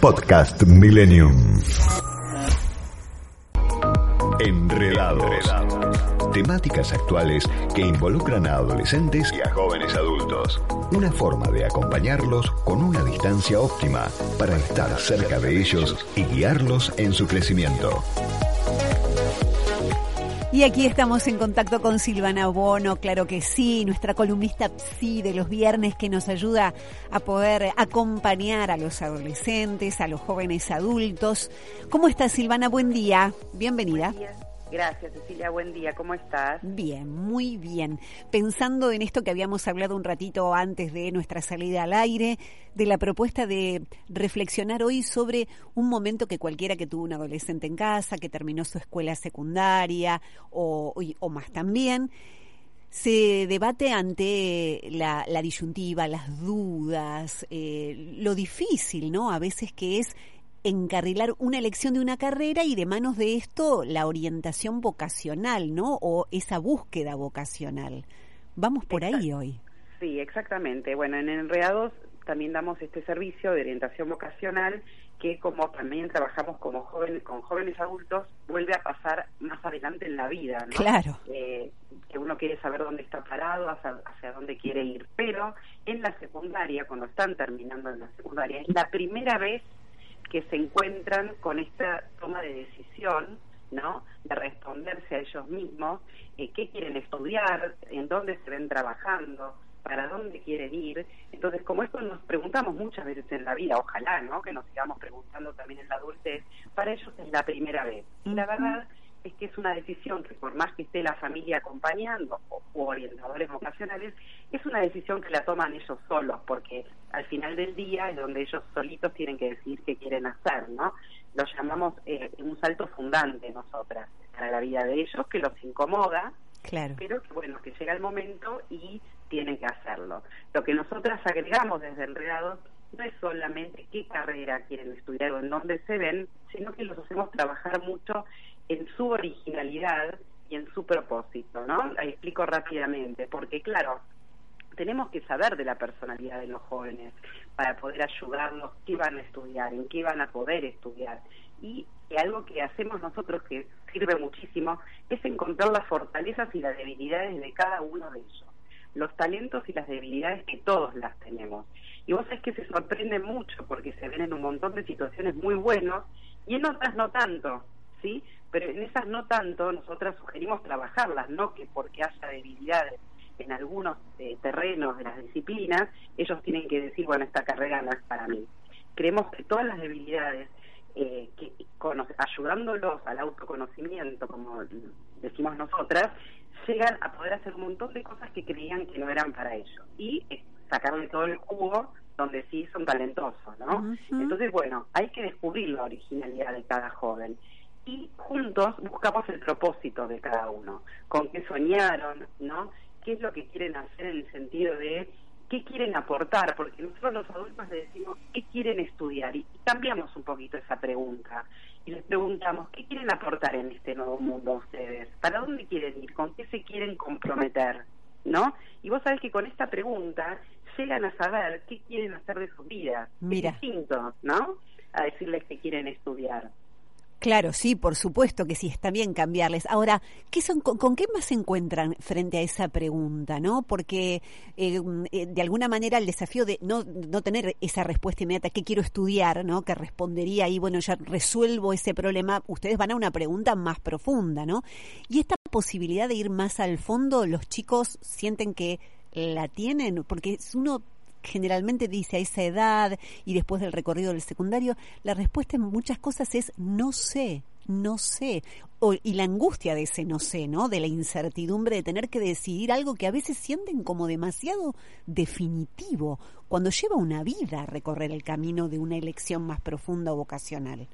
Podcast Millennium. Enredados. Temáticas actuales que involucran a adolescentes y a jóvenes adultos. Una forma de acompañarlos con una distancia óptima para estar cerca de ellos y guiarlos en su crecimiento. Y aquí estamos en contacto con Silvana Bono, claro que sí, nuestra columnista sí de los viernes que nos ayuda a poder acompañar a los adolescentes, a los jóvenes adultos. ¿Cómo estás Silvana? Buen día, bienvenida. Gracias, Cecilia. Buen día. ¿Cómo estás? Bien, muy bien. Pensando en esto que habíamos hablado un ratito antes de nuestra salida al aire, de la propuesta de reflexionar hoy sobre un momento que cualquiera que tuvo un adolescente en casa, que terminó su escuela secundaria o, o más también, se debate ante la, disyuntiva, las dudas, eh, lo difícil, ¿no? A veces que es encarrilar una elección de una carrera y de manos de esto la orientación vocacional, ¿no? O esa búsqueda vocacional. Vamos por ahí hoy. Sí, exactamente. Bueno, en Enredados también damos este servicio de orientación vocacional que como también trabajamos como jóvenes, con jóvenes adultos, vuelve a pasar más adelante en la vida, ¿no? Claro. Eh, que uno quiere saber dónde está parado, hacia, hacia, dónde quiere ir. Pero en la secundaria, cuando están terminando en la secundaria, es la primera vez que se encuentran con esta toma de decisión, ¿no? De responderse a ellos mismos, eh, qué quieren estudiar, en dónde se ven trabajando, para dónde quieren ir. Entonces, como esto nos preguntamos muchas veces en la vida, ojalá, ¿no? Que nos sigamos preguntando también en la adultez, para ellos es la primera vez. Y la verdad es que es una decisión que por más que esté la familia acompañando o, orientadores vocacionales, es una decisión que la toman ellos solos, porque al final del día es donde ellos solitos tienen que decidir qué quieren hacer, ¿no? Lo llamamos eh, un salto fundante nosotras para la vida de ellos, que los incomoda, claro. pero que bueno, que llega el momento y tienen que hacerlo. Lo que nosotras agregamos desde Enredados no es solamente qué carrera quieren estudiar o en dónde se ven, sino que los hacemos trabajar mucho en su originalidad y en su propósito, ¿no? Ahí explico rápidamente, porque claro, tenemos que saber de la personalidad de los jóvenes para poder ayudarlos qué van a estudiar, en qué van a poder estudiar. Y algo que hacemos nosotros que sirve muchísimo es encontrar las fortalezas y las debilidades de cada uno de ellos, los talentos y las debilidades que todos las tenemos. Y vos sabés que se sorprende mucho porque se ven en un montón de situaciones muy buenos y en otras no tanto, ¿sí? Pero en esas no tanto, nosotras sugerimos trabajarlas, no que porque haya debilidades en algunos eh, terrenos de las disciplinas, ellos tienen que decir, bueno, esta carrera no es para mí. Creemos que todas las debilidades, eh, que ayudándolos al autoconocimiento, como decimos nosotras, llegan a poder hacer un montón de cosas que creían que no eran para ellos. Y eh, sacarle todo el jugo donde sí son talentosos, ¿no? Entonces, bueno, hay que descubrir la originalidad de cada joven y juntos buscamos el propósito de cada uno, con qué soñaron, ¿no? ¿Qué es lo que quieren hacer en el sentido de qué quieren aportar? Porque nosotros los adultos le decimos qué quieren estudiar y cambiamos un poquito esa pregunta y les preguntamos qué quieren aportar en este nuevo mundo ustedes, para dónde quieren ir, con qué se quieren comprometer. ¿no? Y vos sabés que con esta pregunta llegan a saber qué quieren hacer de sus vidas. Mira. Es distinto, ¿no? A decirles que quieren estudiar. Claro, sí, por supuesto que sí, está bien cambiarles. Ahora, ¿qué son, con, qué más se encuentran frente a esa pregunta, no? Porque eh, eh, de alguna manera el desafío de no, no tener esa respuesta inmediata, ¿qué quiero estudiar, no? Que respondería ahí, bueno, ya resuelvo ese problema. Ustedes van a una pregunta más profunda, ¿no? Y esta posibilidad de ir más al fondo, los chicos sienten que la tienen, porque uno generalmente dice a esa edad y después del recorrido del secundario, la respuesta en muchas cosas es no sé, no sé. y la angustia de ese no sé, ¿no? De la incertidumbre de tener que decidir algo que a veces sienten como demasiado definitivo, cuando lleva una vida recorrer el camino de una elección más profunda o vocacional.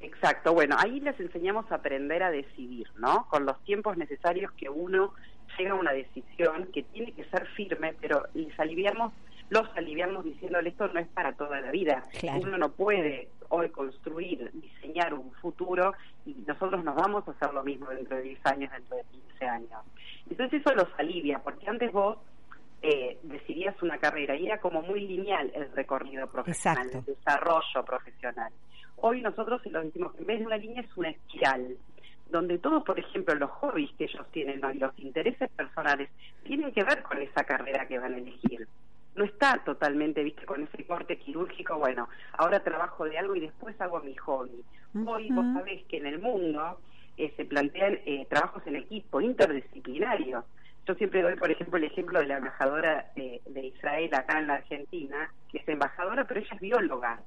Exacto, bueno, ahí les enseñamos a aprender a decidir, ¿no? Con los tiempos necesarios que uno llega a una decisión que tiene que ser firme, pero les aliviamos, los aliviamos diciéndole esto no es para toda la vida. Uno no puede hoy construir, diseñar un futuro y nosotros nos vamos a hacer lo mismo dentro de 10 años, dentro de 15 años. Entonces eso los alivia, porque antes vos eh, decidías una carrera y era como muy lineal el recorrido profesional, el desarrollo profesional. Hoy nosotros lo decimos que en vez de una línea es una espiral, donde todos, por ejemplo, los hobbies que ellos tienen y los intereses personales tienen que ver con esa carrera que van a elegir. No está totalmente, viste, con ese corte quirúrgico, bueno, ahora trabajo de algo y después hago mi hobby. Hoy vos sabés que en el mundo eh, se plantean eh, trabajos en equipo, interdisciplinarios. Yo siempre doy, por ejemplo, el ejemplo de la embajadora de Israel acá en la Argentina, que es embajadora, pero ella es bióloga.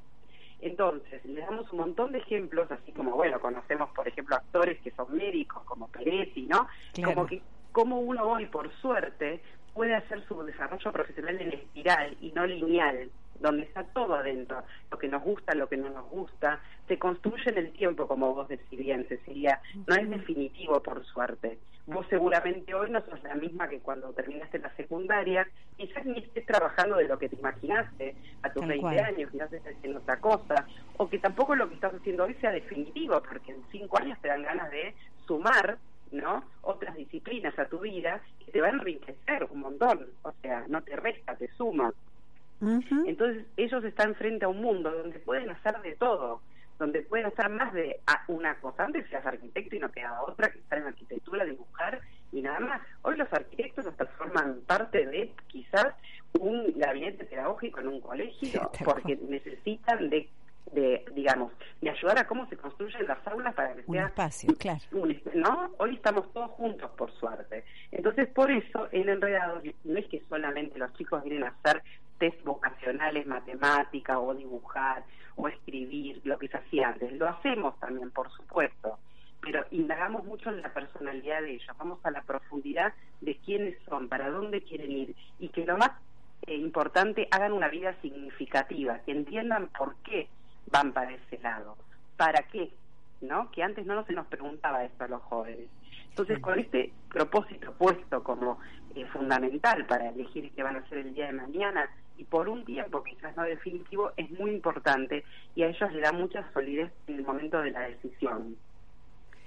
Entonces, le damos un montón de ejemplos, así como, bueno, conocemos, por ejemplo, actores que son médicos, como Peretti, ¿no? Como que, como uno hoy, por suerte, puede hacer su desarrollo profesional en espiral y no lineal, donde está todo adentro, lo que nos gusta, lo que no nos gusta, se construye en el tiempo, como vos decís bien, Cecilia, no es definitivo por suerte. Vos seguramente hoy no sos la misma que cuando terminaste la secundaria, quizás ni estés trabajando de lo que te imaginaste a tus 20 años, quizás estés haciendo otra cosa, o que tampoco lo que estás haciendo hoy sea definitivo, porque en 5 años te dan ganas de sumar ¿no? Otras disciplinas a tu vida que te van a enriquecer un montón, o sea, no te suma. Entonces ellos están frente a un mundo donde pueden hacer de todo, donde pueden hacer más de una cosa. Antes eras arquitecto y no quedaba otra que estar en arquitectura, dibujar y nada más. Hoy los arquitectos hasta forman parte de quizás un gabinete pedagógico en un colegio porque necesitan de de digamos de ayudar a cómo se construyen las aulas para que un espacio claro. no hoy estamos todos juntos por suerte. Entonces por eso en enredado no es que solamente los chicos vienen a hacer test vocacionales, matemática o dibujar o escribir, lo que se hacía antes. Lo hacemos también, por supuesto, pero indagamos mucho en la personalidad de ellos, vamos a la profundidad de quiénes son, para dónde quieren ir y que lo más eh, importante, hagan una vida significativa, que entiendan por qué van para ese lado, para qué, ¿no? Que antes no se nos preguntaba esto a los jóvenes. Entonces, con este propósito puesto como eh, fundamental para elegir qué van a hacer el día de mañana y por un tiempo quizás no definitivo, es muy importante y a ellos le da mucha solidez en el momento de la decisión.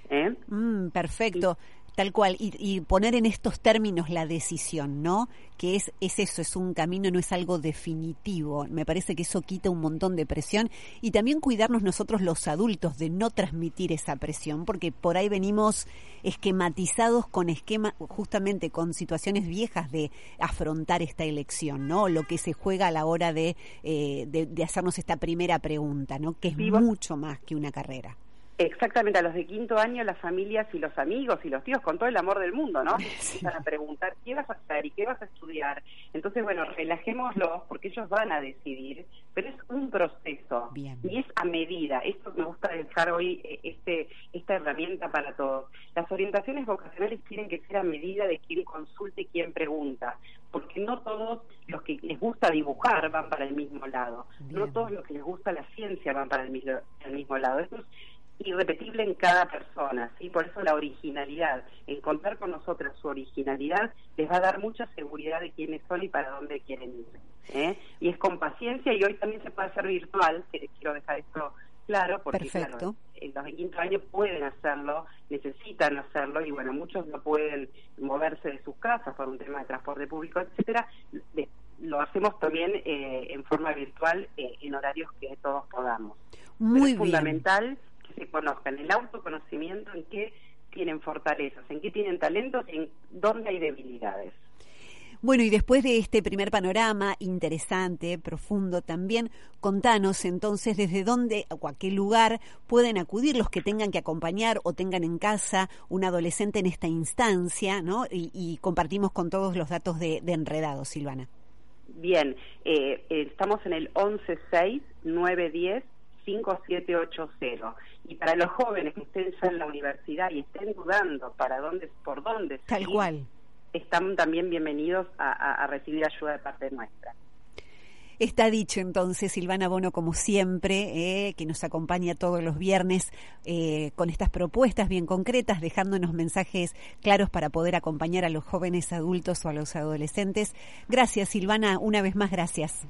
¿Eh? Mm, perfecto. Tal cual, y, poner en estos términos la decisión, ¿no? Que es, es eso, es un camino, no es algo definitivo. Me parece que eso quita un montón de presión y también cuidarnos nosotros los adultos de no transmitir esa presión, porque por ahí venimos esquematizados con esquema, justamente con situaciones viejas de afrontar esta elección, ¿no? Lo que se juega a la hora de, eh, de, hacernos esta primera pregunta, ¿no? Que es mucho más que una carrera. Exactamente, a los de quinto año las familias y los amigos y los tíos con todo el amor del mundo, ¿no? Para preguntar qué vas a hacer y qué vas a estudiar. Entonces, bueno, relajémoslos porque ellos van a decidir, pero es un proceso y es a medida. Esto me gusta dejar hoy eh, este esta herramienta para todos. Las orientaciones vocacionales tienen que ser a medida de quien consulte y quien pregunta, porque no todos los que les gusta dibujar van para el mismo lado, no todos los que les gusta la ciencia van para el mismo, el mismo lado. Esto es irrepetible en cada persona, ¿sí? Por eso la originalidad, encontrar con nosotras su originalidad les va a dar mucha seguridad de quiénes son y para dónde quieren ir. ¿eh? Y es con paciencia y hoy también se puede hacer virtual, que quiero dejar esto claro, porque claro, los de quinto año pueden hacerlo, necesitan hacerlo y bueno, muchos no pueden moverse de sus casas por un tema de transporte público, etcétera. lo hacemos también eh, en forma virtual eh, en horarios que todos podamos. Muy es fundamental se conozcan, el autoconocimiento en qué tienen fortalezas, en qué tienen talentos y en dónde hay debilidades. Bueno, y después de este primer panorama interesante, profundo también, contanos entonces desde dónde o a qué lugar pueden acudir los que tengan que acompañar o tengan en casa un adolescente en esta instancia, ¿no? Y, compartimos con todos los datos de, de Enredado, Silvana. Bien, eh, estamos en el 116-910-5780. Y para los jóvenes que estén ya en la universidad y estén dudando para dónde, por dónde, tal cual, están también bienvenidos a recibir ayuda de parte nuestra. Está dicho entonces, Silvana Bono, como siempre, eh, que nos acompaña todos los viernes eh, con estas propuestas bien concretas, dejándonos mensajes claros para poder acompañar a los jóvenes adultos o a los adolescentes. Gracias, Silvana, una vez más, gracias.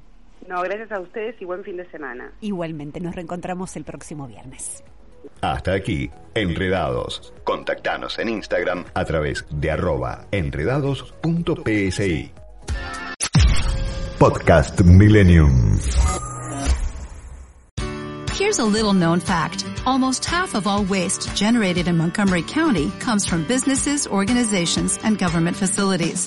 No, gracias a ustedes y buen fin de semana. Igualmente, nos reencontramos el próximo viernes. Hasta aquí, Enredados. Contactanos en Instagram a través de arroba enredados.psi. Podcast Millennium. Here's a little known fact. Almost half of all waste generated in Montgomery County comes from businesses, organizations, and government facilities.